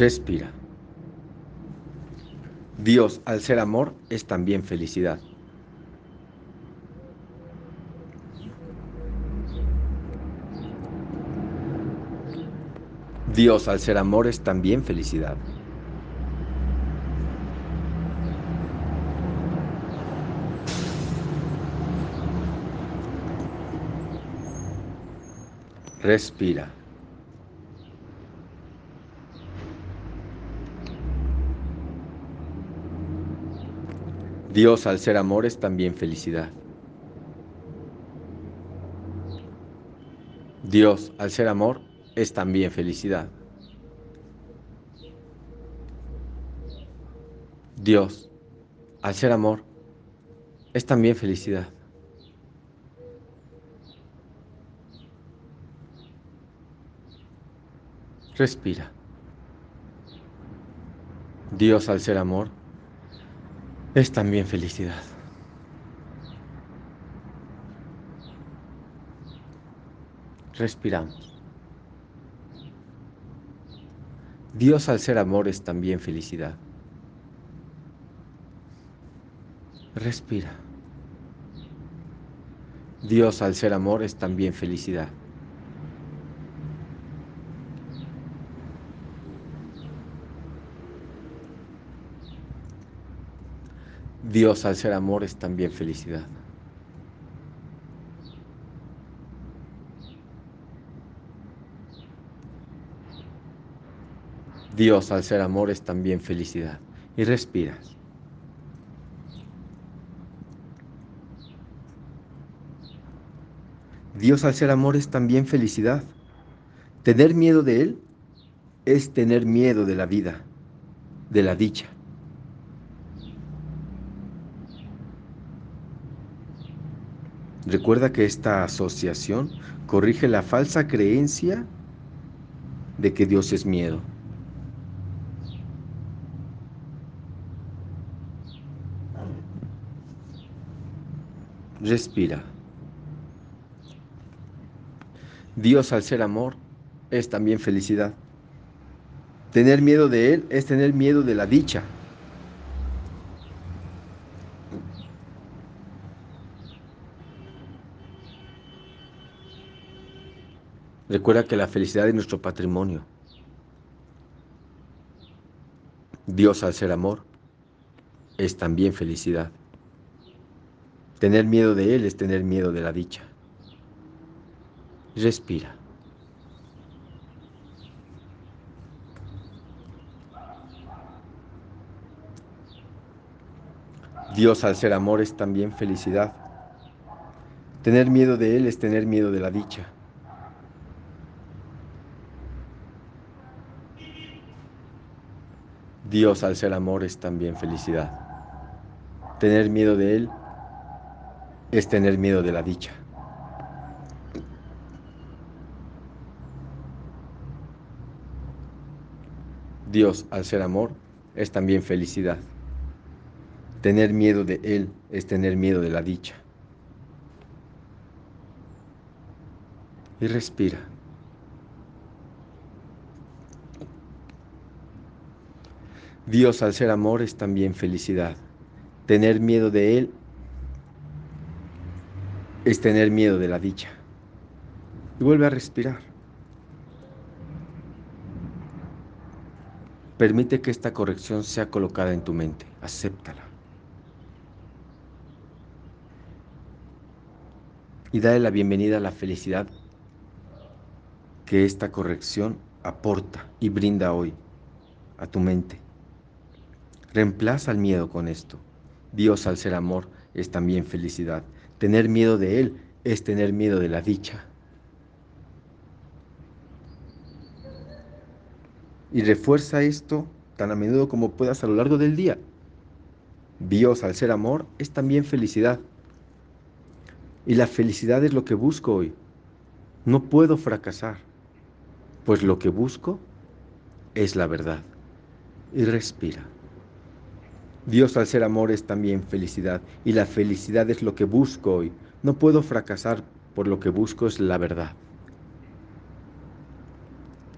Respira. Dios, al ser amor, es también felicidad. Dios, al ser amor, es también felicidad. Respira. Dios al ser amor es también felicidad. Dios al ser amor es también felicidad. Dios al ser amor es también felicidad. Respira. Dios al ser amor es también felicidad. Respiramos. Dios al ser amor es también felicidad. Respira. Dios al ser amor es también felicidad. Dios al ser amor es también felicidad. Dios al ser amor es también felicidad. Y respiras. Dios al ser amor es también felicidad. Tener miedo de Él es tener miedo de la vida, de la dicha. Recuerda que esta asociación corrige la falsa creencia de que Dios es miedo. Respira. Dios al ser amor es también felicidad. Tener miedo de Él es tener miedo de la dicha. Recuerda que la felicidad es nuestro patrimonio. Dios al ser amor es también felicidad. Tener miedo de Él es tener miedo de la dicha. Respira. Dios al ser amor es también felicidad. Tener miedo de Él es tener miedo de la dicha. Dios al ser amor es también felicidad. Tener miedo de Él es tener miedo de la dicha. Dios al ser amor es también felicidad. Tener miedo de Él es tener miedo de la dicha. Y respira. Dios al ser amor es también felicidad. Tener miedo de Él es tener miedo de la dicha. Y vuelve a respirar. Permite que esta corrección sea colocada en tu mente. Acéptala. Y dale la bienvenida a la felicidad que esta corrección aporta y brinda hoy a tu mente. Reemplaza el miedo con esto. Dios al ser amor es también felicidad. Tener miedo de Él es tener miedo de la dicha. Y refuerza esto tan a menudo como puedas a lo largo del día. Dios al ser amor es también felicidad. Y la felicidad es lo que busco hoy. No puedo fracasar, pues lo que busco es la verdad. Y respira. Dios al ser amor es también felicidad y la felicidad es lo que busco hoy. No puedo fracasar por lo que busco es la verdad.